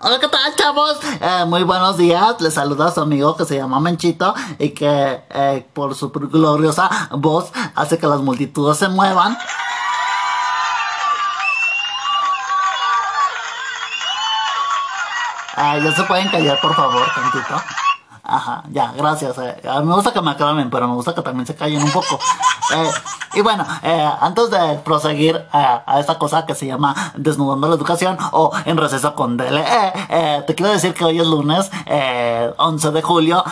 Hola, ¿qué tal, chavos? Eh, muy buenos días. Les saluda a su amigo que se llama Menchito y que eh, por su gloriosa voz hace que las multitudes se muevan. Eh, ya se pueden callar, por favor, tantito. Ajá, ya, gracias. Eh. Me gusta que me aclamen, pero me gusta que también se callen un poco. Eh, y bueno, eh, antes de proseguir eh, a esta cosa que se llama Desnudando la Educación o En Receso con DLE, eh, te quiero decir que hoy es lunes, 11 de julio,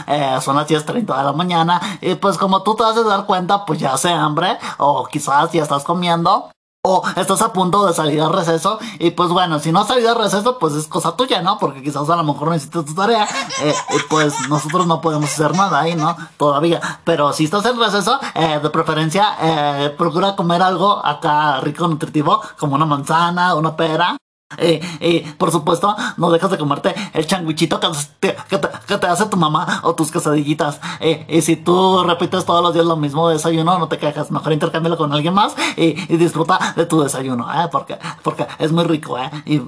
son las 10.30 de la mañana, y pues como tú te vas a dar cuenta, pues ya hace hambre, o quizás ya estás comiendo o estás a punto de salir al receso y pues bueno, si no has salido al receso pues es cosa tuya, ¿no? Porque quizás a lo mejor necesitas tu tarea eh, y pues nosotros no podemos hacer nada ahí, ¿no? Todavía. Pero si estás en receso, eh, de preferencia eh, procura comer algo acá rico, nutritivo, como una manzana, una pera. Y, y, por supuesto, no dejas de comerte el changuichito que te, que te, hace tu mamá o tus quesadillitas. y si tú repites todos los días lo mismo de desayuno, no te quejas. Mejor intercámbialo con alguien más y, y disfruta de tu desayuno, ¿eh? Porque, porque es muy rico, ¿eh? Y,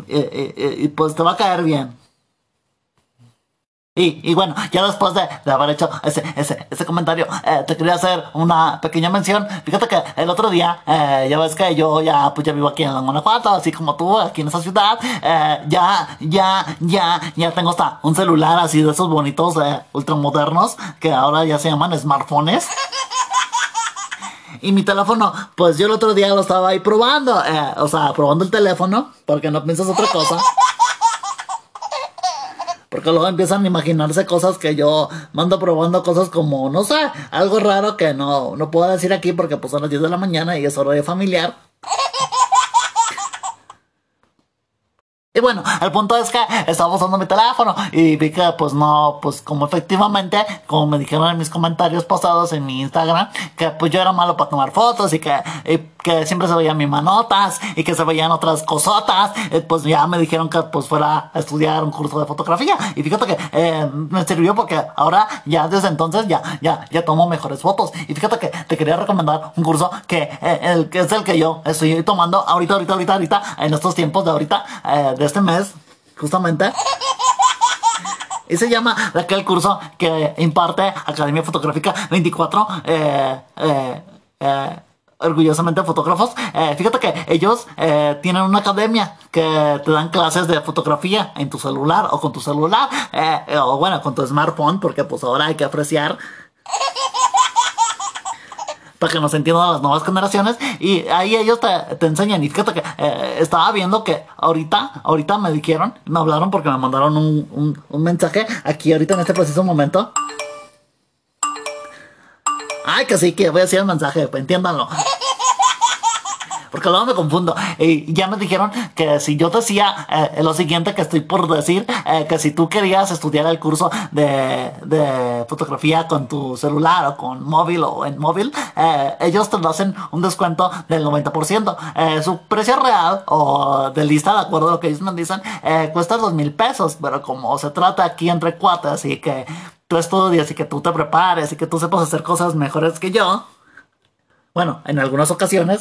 y pues te va a caer bien. Y, bueno, ya después de, de, haber hecho ese, ese, ese comentario, eh, te quería hacer una pequeña mención. Fíjate que el otro día, eh, ya ves que yo ya, pues ya vivo aquí en Guanajuato, así como tú, aquí en esa ciudad. Eh, ya, ya, ya, ya tengo hasta un celular así de esos bonitos, eh, ultramodernos, que ahora ya se llaman smartphones. Y mi teléfono, pues yo el otro día lo estaba ahí probando, eh, o sea, probando el teléfono, porque no piensas otra cosa. Porque luego empiezan a imaginarse cosas que yo mando probando cosas como, no sé, algo raro que no, no puedo decir aquí porque pues son las 10 de la mañana y es horario familiar. Y bueno, el punto es que estaba usando mi teléfono y vi que pues no, pues como efectivamente, como me dijeron en mis comentarios pasados en mi Instagram, que pues yo era malo para tomar fotos y que, y que siempre se veían mis manotas y que se veían otras cosotas, eh, pues ya me dijeron que pues fuera a estudiar un curso de fotografía y fíjate que eh, me sirvió porque ahora ya desde entonces ya, ya, ya tomo mejores fotos y fíjate que te quería recomendar un curso que, eh, el, que es el que yo estoy tomando ahorita, ahorita, ahorita, ahorita, en estos tiempos de ahorita, de este mes, justamente. Y se llama aquel curso que imparte Academia Fotográfica 24. Eh, eh, eh, orgullosamente fotógrafos. Eh, fíjate que ellos eh, tienen una academia que te dan clases de fotografía en tu celular o con tu celular eh, o bueno con tu smartphone porque pues ahora hay que apreciar. Para que nos entiendan las nuevas generaciones. Y ahí ellos te, te enseñan. Y fíjate que eh, estaba viendo que ahorita ahorita me dijeron me hablaron porque me mandaron un, un, un mensaje aquí ahorita en este preciso momento ay que sí que voy a decir el mensaje entiéndanlo porque luego me confundo. Y ya me dijeron que si yo decía eh, lo siguiente que estoy por decir, eh, que si tú querías estudiar el curso de, de, fotografía con tu celular o con móvil o en móvil, eh, ellos te hacen un descuento del 90%. su precio real o de lista, de acuerdo a lo que ellos me dicen, cuesta dos mil pesos, pero como se trata aquí entre cuates y que tú estudias y que tú te prepares y que tú sepas hacer cosas mejores que yo, bueno, en algunas ocasiones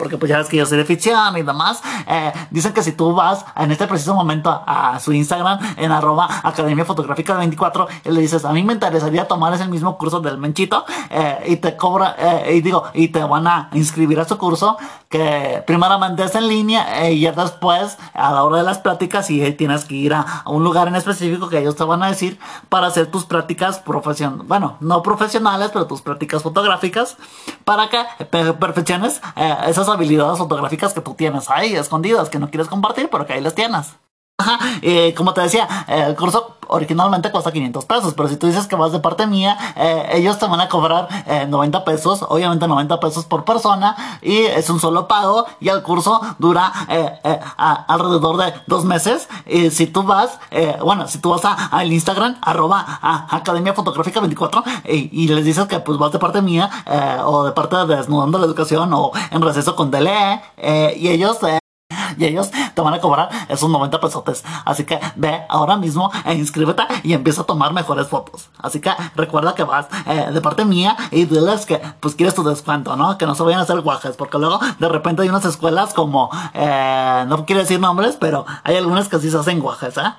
porque pues ya ves que yo soy de ficción y demás. Eh, dicen que si tú vas en este preciso momento a, su Instagram en arroba Academia Fotográfica 24 y le dices, a mí me interesaría tomar ese mismo curso del Menchito eh, y te cobra, eh, y digo, y te van a inscribir a su curso que primeramente es en línea y ya después a la hora de las prácticas y tienes que ir a, un lugar en específico que ellos te van a decir para hacer tus prácticas profesionales, bueno, no profesionales, pero tus prácticas fotográficas para que perfecciones esas habilidades fotográficas que tú tienes ahí escondidas, que no quieres compartir, pero que ahí las tienes. Ajá, y como te decía, el curso originalmente cuesta 500 pesos, pero si tú dices que vas de parte mía, eh, ellos te van a cobrar 90 eh, pesos, obviamente 90 pesos por persona, y es un solo pago, y el curso dura eh, alrededor de dos meses. Y si tú vas, bueno, si tú vas al Instagram, arroba a Academia Fotográfica 24, y, les dices que pues vas de parte mía, o de parte de Desnudando la Educación, o en receso con DLE, y ellos y ellos te van a cobrar esos 90 pesotes. Así que ve ahora mismo e inscríbete y empieza a tomar mejores fotos. Así que recuerda que vas eh, de parte mía y diles que pues quieres tu descuento, ¿no? Que no se vayan a hacer guajes, porque luego de repente hay unas escuelas como, eh, no quiero decir nombres, pero hay algunas que sí se hacen guajes, ¿eh?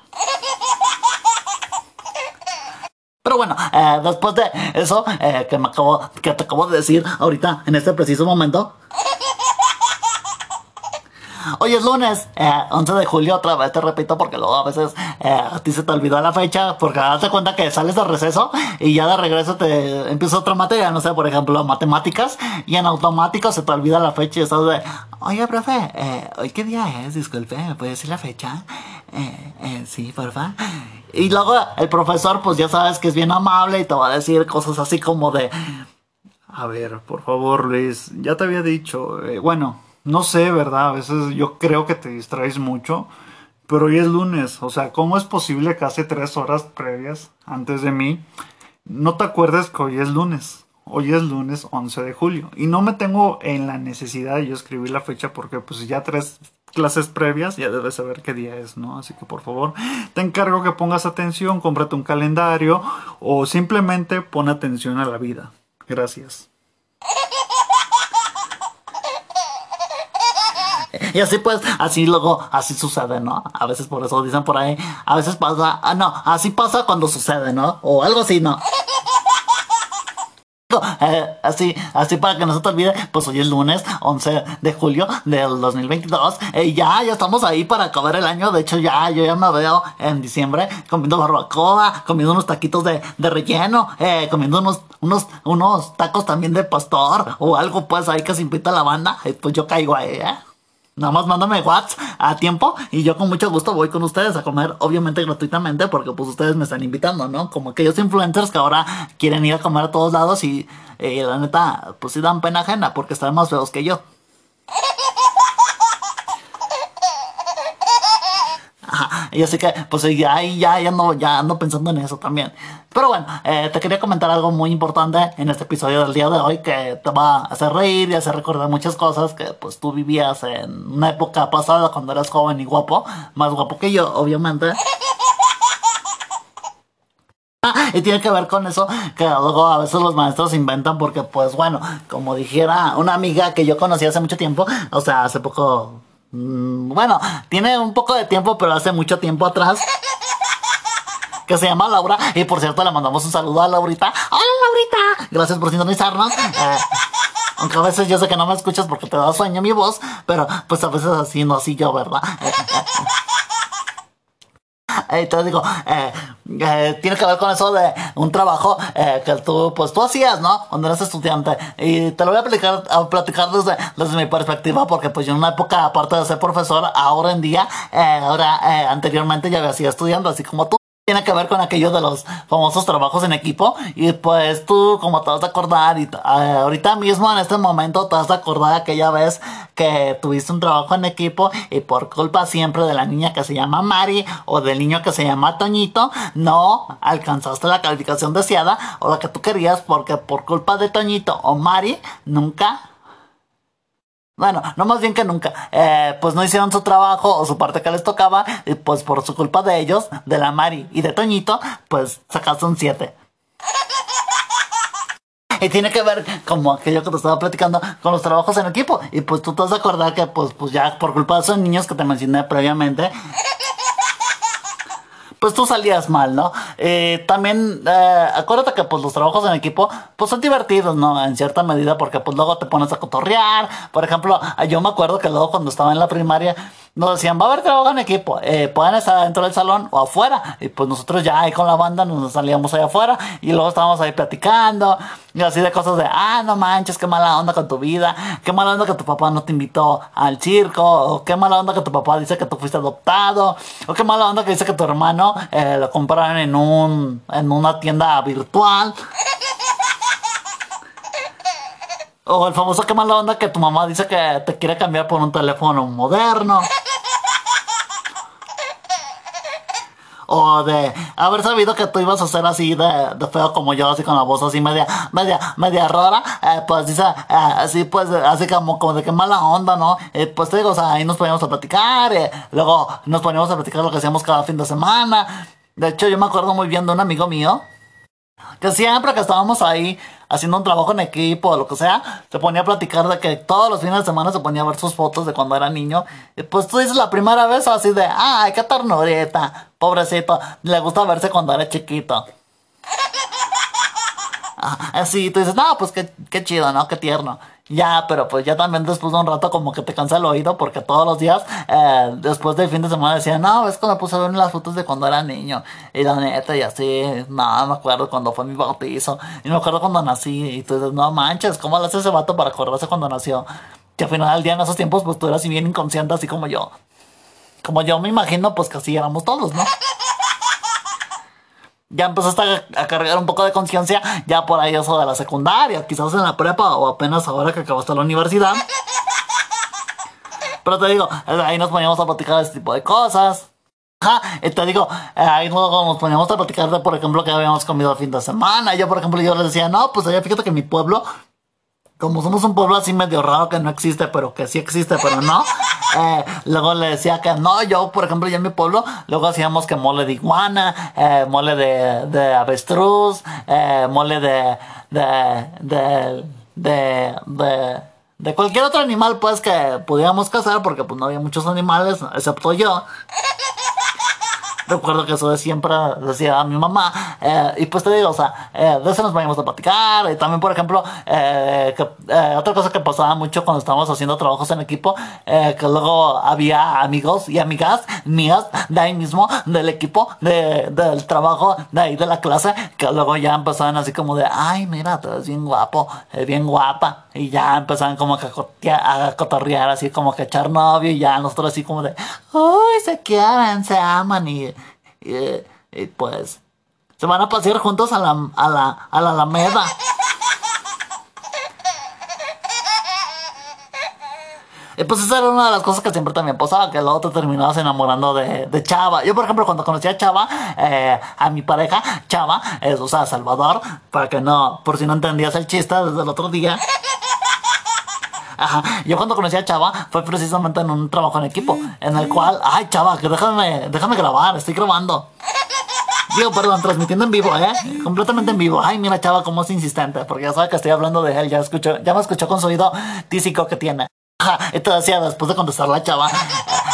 Pero bueno, eh, después de eso eh, que me acabo, que te acabo de decir ahorita en este preciso momento. Hoy es lunes, 11 de julio, otra vez te repito porque luego a veces a ti se te olvidó la fecha, porque date cuenta que sales de receso y ya de regreso te empieza otra materia, no sé, por ejemplo, matemáticas, y en automático se te olvida la fecha y estás de, oye, profe, ¿hoy qué día es? Disculpe, ¿me puede decir la fecha? sí, porfa. Y luego el profesor, pues ya sabes que es bien amable y te va a decir cosas así como de... A ver, por favor, Luis, ya te había dicho, eh, bueno, no sé, ¿verdad? A veces yo creo que te distraes mucho, pero hoy es lunes, o sea, ¿cómo es posible que hace tres horas previas, antes de mí, no te acuerdes que hoy es lunes? Hoy es lunes 11 de julio y no me tengo en la necesidad de yo escribir la fecha porque pues ya tres clases previas, ya debes saber qué día es, ¿no? Así que por favor, te encargo que pongas atención, cómprate un calendario o simplemente pon atención a la vida. Gracias. Y así pues, así luego, así sucede, ¿no? A veces por eso dicen por ahí, a veces pasa, ah, no, así pasa cuando sucede, ¿no? O algo así, ¿no? Eh, así, así para que no se te olvide, pues hoy es lunes 11 de julio del 2022. y ya, ya estamos ahí para acabar el año. De hecho, ya, yo ya me veo en diciembre comiendo barbacoa, comiendo unos taquitos de, de relleno, eh, comiendo unos, unos, unos tacos también de pastor o algo, pues ahí que se invita a la banda. Y pues yo caigo ahí, ¿eh? Nada más mándame WhatsApp a tiempo y yo con mucho gusto voy con ustedes a comer, obviamente gratuitamente, porque pues ustedes me están invitando, ¿no? Como aquellos influencers que ahora quieren ir a comer a todos lados y eh, la neta, pues sí dan pena ajena porque están más feos que yo. Y así que, pues ya, ya, ya, ando, ya ando pensando en eso también. Pero bueno, eh, te quería comentar algo muy importante en este episodio del día de hoy que te va a hacer reír y hacer recordar muchas cosas que pues tú vivías en una época pasada cuando eras joven y guapo, más guapo que yo, obviamente. Ah, y tiene que ver con eso que luego a veces los maestros inventan porque pues bueno, como dijera una amiga que yo conocí hace mucho tiempo, o sea, hace poco Mm, bueno, tiene un poco de tiempo, pero hace mucho tiempo atrás. Que se llama Laura. Y por cierto, le mandamos un saludo a Laurita. ¡Hola, Laurita! Gracias por sintonizarnos. Eh, aunque a veces yo sé que no me escuchas porque te da sueño mi voz. Pero pues a veces así no así yo, ¿verdad? Entonces digo, eh, eh, tiene que ver con eso de un trabajo eh, que tú, pues tú hacías, ¿no? Cuando eras estudiante. Y te lo voy a platicar, a platicar desde, desde mi perspectiva, porque pues yo en una época, aparte de ser profesor, ahora en día, ahora anteriormente ya había sido estudiando, así como tú tiene que ver con aquello de los famosos trabajos en equipo. Y pues tú, como te vas a acordar, y eh, ahorita mismo en este momento te vas a acordar aquella vez que tuviste un trabajo en equipo y por culpa siempre de la niña que se llama Mari o del niño que se llama Toñito, no alcanzaste la calificación deseada o la que tú querías porque por culpa de Toñito o Mari nunca bueno, no más bien que nunca. Eh, pues no hicieron su trabajo o su parte que les tocaba. Y pues por su culpa de ellos, de la Mari y de Toñito, pues sacaste un 7. Y tiene que ver como aquello que te estaba platicando con los trabajos en equipo. Y pues tú te vas a acordar que pues, pues ya por culpa de esos niños que te mencioné previamente, pues tú salías mal, ¿no? Eh, también, eh, acuérdate que pues los trabajos en equipo, pues son divertidos, ¿no? En cierta medida, porque pues luego te pones a cotorrear. Por ejemplo, yo me acuerdo que luego cuando estaba en la primaria, nos decían, va a haber trabajo en equipo, eh, pueden estar dentro del salón o afuera. Y pues nosotros ya ahí con la banda nos salíamos ahí afuera y luego estábamos ahí platicando y así de cosas de, ah, no manches, qué mala onda con tu vida, qué mala onda que tu papá no te invitó al circo, o qué mala onda que tu papá dice que tú fuiste adoptado, o qué mala onda que dice que tu hermano eh, lo compraron en, un, en una tienda virtual. O el famoso qué mala onda que tu mamá dice que te quiere cambiar por un teléfono moderno. O de haber sabido que tú ibas a ser así de, de feo como yo, así con la voz así media, media, media rara, eh, pues dice, eh, así pues, así como, como de que mala onda, ¿no? Eh, pues te digo, o sea, ahí nos poníamos a platicar, eh, luego nos poníamos a platicar lo que hacíamos cada fin de semana. De hecho, yo me acuerdo muy bien de un amigo mío que siempre que estábamos ahí haciendo un trabajo en equipo o lo que sea, se ponía a platicar de que todos los fines de semana se ponía a ver sus fotos de cuando era niño. Y pues tú dices la primera vez así de, ay, qué ternurita, pobrecito, le gusta verse cuando era chiquito. Así, tú dices, no, pues qué, qué chido, ¿no? Qué tierno. Ya, pero pues ya también después de un rato como que te cansa el oído porque todos los días, eh, después del fin de semana decía, no, es cuando puse a ver las fotos de cuando era niño. Y la neta, y así, no, me acuerdo cuando fue mi bautizo. Y me acuerdo cuando nací. Y tú dices, no manches, ¿cómo le hace ese vato para acordarse cuando nació? Que al final del día en esos tiempos, pues tú eras así bien inconsciente, así como yo. Como yo me imagino, pues que así éramos todos, ¿no? Ya empezaste a, cargar un poco de conciencia ya por ahí eso de la secundaria, quizás en la prepa o apenas ahora que acabaste la universidad. Pero te digo, ahí nos poníamos a platicar de este tipo de cosas. Ajá, y te digo, ahí luego nos poníamos a platicar de, por ejemplo, que habíamos comido el fin de semana. Yo, por ejemplo, yo les decía, no, pues fíjate que mi pueblo como somos un pueblo así medio raro que no existe, pero que sí existe, pero no. Eh, luego le decía que no, yo, por ejemplo, ya en mi pueblo, luego hacíamos que mole de iguana, eh, mole de, de avestruz, eh, mole de, de, de, de, de, de cualquier otro animal, pues, que pudiéramos cazar, porque pues no había muchos animales, excepto yo recuerdo que eso siempre decía a mi mamá. Eh, y pues te digo, o sea, eh, de eso nos vayamos a platicar. Y también, por ejemplo, eh, otra cosa que pasaba mucho cuando estábamos haciendo trabajos en equipo, que luego había amigos y amigas mías de ahí mismo, del equipo, de, del trabajo, de ahí de la clase, que luego ya empezaban así como de, ay, mira, tú eres bien guapo, bien guapa. Y ya empezaban como que a cotorrear, así como que echar novio. Y ya nosotros así como de, ay, se quieren, se aman. Y y, pues se van a pasear juntos a la, a la, a la Alameda. Y pues esa era una de las cosas que siempre también pasaba, que luego te terminabas enamorando de, de Chava. Yo, por ejemplo, cuando conocí a Chava, eh, a mi pareja, Chava, es, o sea, Salvador, para que no, por si no entendías el chiste desde el otro día. Ajá. Yo cuando conocí a Chava fue precisamente en un trabajo en equipo, en el cual, ay Chava, que déjame, déjame grabar, estoy grabando. Digo, perdón, transmitiendo en vivo, ¿eh? Completamente en vivo. Ay, mira, Chava, cómo es insistente, porque ya sabe que estoy hablando de él, ya escucho, ya me escuchó con su oído tísico que tiene. Ajá, esto decía después de contestar la chava.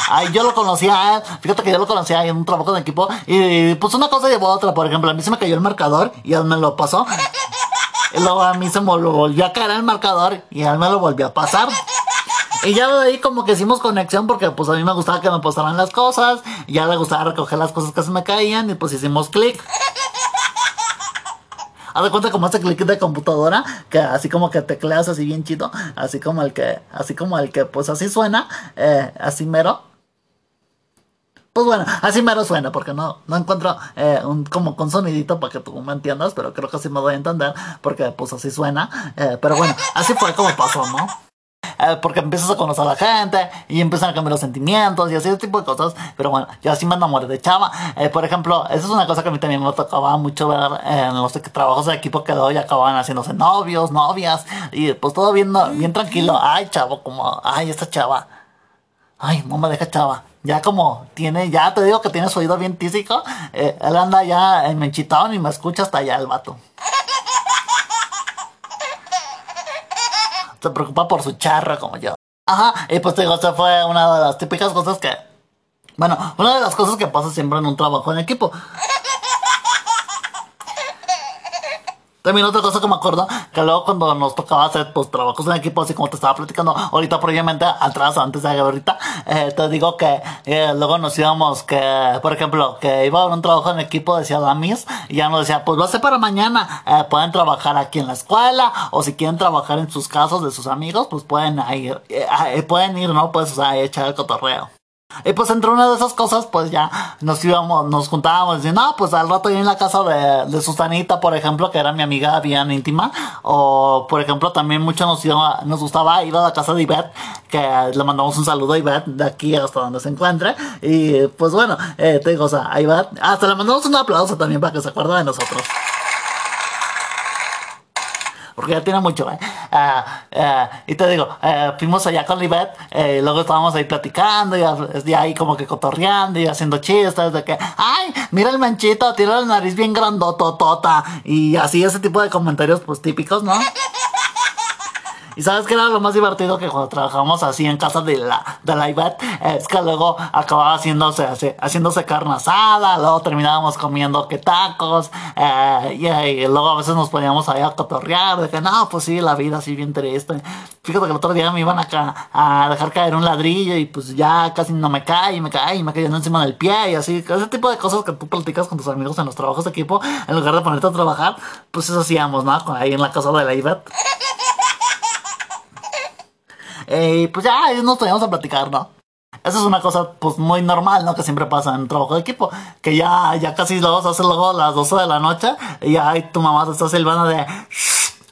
Ay, yo lo conocía, fíjate que yo lo conocía en un trabajo de equipo y pues una cosa llevó a otra, por ejemplo, a mí se me cayó el marcador y él me lo pasó. Y luego a mí se me volvió a caer el marcador y él me lo volvió a pasar. Y ya de ahí como que hicimos conexión porque pues a mí me gustaba que me pasaran las cosas. Ya le gustaba recoger las cosas que se me caían y pues hicimos clic. Haz de cuenta como ese clic de computadora, que así como que tecleas así bien chido, así como el que, así como el que pues así suena, eh, así mero. Pues bueno, así mero suena, porque no, no encuentro eh, un como con sonidito para que tú me entiendas, pero creo que así me doy a entender, porque pues así suena. Eh, pero bueno, así fue como pasó, ¿no? Eh, porque empiezas a conocer a la gente y empiezan a cambiar los sentimientos y así ese tipo de cosas. Pero bueno, yo así me enamoré de Chava. por ejemplo, esa es una cosa que a mí también me tocaba mucho ver en los trabajos de equipo que hoy acababan haciéndose novios, novias y pues todo bien, bien tranquilo. Ay, chavo, como, ay, esta chava. Ay, no me deja chava ya como tiene, ya te digo que tiene su oído bien tísico, eh, él anda ya en menchitado y me escucha hasta allá el vato. Se preocupa por su charro como yo. Ajá, y pues te digo, esta fue una de las típicas cosas que... Bueno, una de las cosas que pasa siempre en un trabajo en equipo. También otra cosa que me acuerdo, que luego cuando nos tocaba hacer pues trabajos en equipo, así como te estaba platicando ahorita previamente, atrás, antes de ahorita, eh, te digo que eh, luego nos íbamos que, por ejemplo, que iba a un trabajo en equipo, decía la Miss, y ya nos decía, pues va a ser para mañana, eh, pueden trabajar aquí en la escuela, o si quieren trabajar en sus casos de sus amigos, pues pueden ir, pueden ir, ¿no? Pues, o sea, echar el cotorreo. Y pues entre una de esas cosas, pues ya nos íbamos, nos juntábamos y no, pues al rato ya en la casa de, de Susanita, por ejemplo, que era mi amiga bien íntima, o por ejemplo también mucho nos, iba, nos gustaba ir a la casa de Ivette, que le mandamos un saludo a Ivette de aquí hasta donde se encuentre, y pues bueno, eh, te digo, o sea, a Ivette, hasta le mandamos un aplauso también para que se acuerde de nosotros porque ya tiene mucho, ¿eh? Ah, ah, y te digo, eh, fuimos allá con Libet, eh, luego estábamos ahí platicando y, ahí como que cotorreando y haciendo chistes de que, ay, mira el manchito, tiene la nariz bien grandototota y así ese tipo de comentarios pues típicos, ¿no? Y sabes que era lo más divertido que cuando trabajamos así en casa de la, de la Ivette, es que luego acababa haciéndose, haciéndose carne asada, luego terminábamos comiendo que tacos, eh, y, luego a veces nos poníamos ahí a cotorrear, de que no, pues sí, la vida así bien triste. Fíjate que el otro día me iban acá a dejar caer un ladrillo y pues ya casi no me cae, y me cae, y me cayendo encima del pie, y así, ese tipo de cosas que tú platicas con tus amigos en los trabajos de equipo, en lugar de ponerte a trabajar, pues eso hacíamos, ¿no? Ahí en la casa de la Ivette. Eh, pues ya nos teníamos a platicar, ¿no? Eso es una cosa pues muy normal, ¿no? Que siempre pasa en trabajo de equipo. Que ya, ya casi se hace luego las 12 de la noche y ya tu mamá te está silbando de...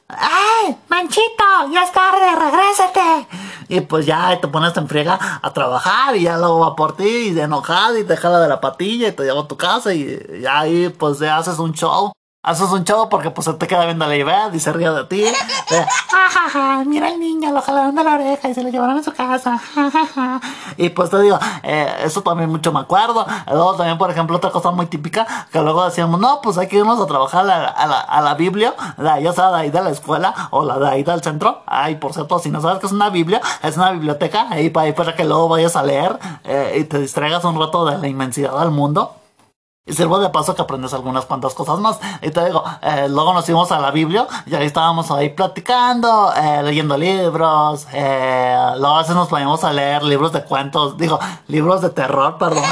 ¡Ay, manchito! ¡Ya es tarde! ¡Regrésate! Y pues ya te pones en friega a trabajar y ya luego va por ti y de enojada y te jala de la patilla y te lleva a tu casa y, y ahí pues ya haces un show haces un chavo porque pues te queda viendo la idea y se ríe de ti. mira el niño, lo jalaron de la oreja y se lo llevaron a su casa. y pues te digo, eh, eso también mucho me acuerdo. Luego también, por ejemplo, otra cosa muy típica, que luego decíamos, no, pues hay que irnos a trabajar a la, a la, Biblia, ya sea de ahí de la escuela o la de ahí del centro. Ay, por cierto, si no sabes que es una Biblia, es una biblioteca, ahí para, ahí para que luego vayas a leer eh, y te distraigas un rato de la inmensidad del mundo. Y sirvo de paso que aprendes algunas cuantas cosas más. Y te digo, eh, luego nos fuimos a la Biblia y ahí estábamos ahí platicando, eh, leyendo libros. Eh, luego a veces nos poníamos a leer libros de cuentos, digo, libros de terror, perdón.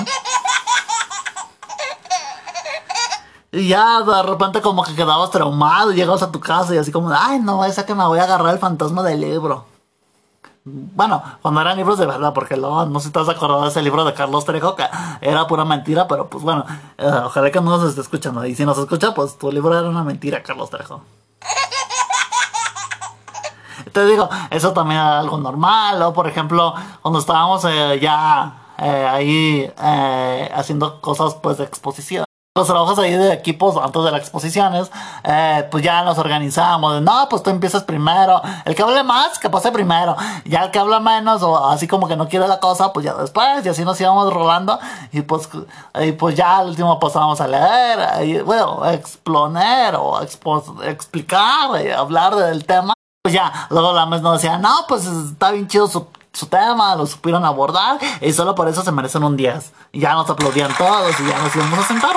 Y ya de repente como que quedabas traumado y llegabas a tu casa y así como, ay no, esa que me voy a agarrar el fantasma del libro. Bueno, cuando eran libros de verdad, porque luego no sé si te has acordado de ese libro de Carlos Trejo, que era pura mentira, pero pues bueno, eh, ojalá que no nos esté escuchando. Y si nos escucha, pues tu libro era una mentira, Carlos Trejo. Te digo, eso también era algo normal, o por ejemplo, cuando estábamos eh, ya eh, ahí haciendo cosas pues de exposición los trabajos ahí de equipos antes de las exposiciones, eh, pues ya nos organizamos. No, pues tú empiezas primero. El que hable más, que pase primero. Ya el que habla menos o así como que no quiere la cosa, pues ya después. Y así nos íbamos rolando. Y pues, y pues ya al último pasábamos a leer, y, bueno, exponer o explicar, y hablar del tema. Pues ya, luego la mes nos decía, no, pues está bien chido su su tema, lo supieron abordar y solo por eso se merecen un 10. Y ya nos aplaudían todos y ya nos íbamos a sentar.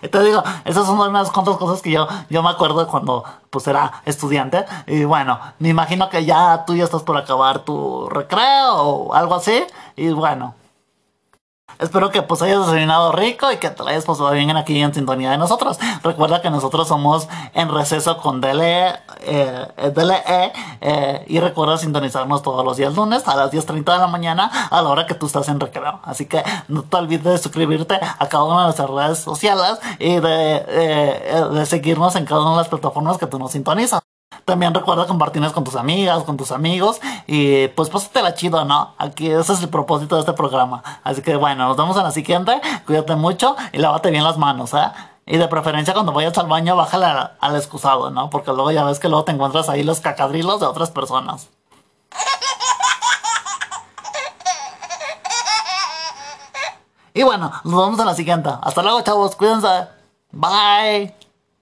Y te digo, esas son unas cuantas cosas que yo, yo me acuerdo cuando pues era estudiante. Y bueno, me imagino que ya tú ya estás por acabar tu recreo o algo así. Y bueno, Espero que pues hayas desayunado rico y que te hayas pasado bien aquí en sintonía de nosotros. Recuerda que nosotros somos en receso con DLE, eh, DLE eh, y recuerda sintonizarnos todos los días lunes a las 10.30 de la mañana a la hora que tú estás en recreo. Así que no te olvides de suscribirte a cada una de nuestras redes sociales y de, eh, de seguirnos en cada una de las plataformas que tú nos sintonizas. También recuerda compartirnos con tus amigas, con tus amigos y pues la chido, ¿no? Aquí ese es el propósito de este programa. Así que bueno, nos vemos en la siguiente. Cuídate mucho y lávate bien las manos, ¿eh? Y de preferencia cuando vayas al baño, bájale al, excusado, ¿no? Porque luego ya ves que luego te encuentras ahí los cacadrilos de otras personas. Y bueno, nos vemos en la siguiente. Hasta luego, chavos. Cuídense. Bye.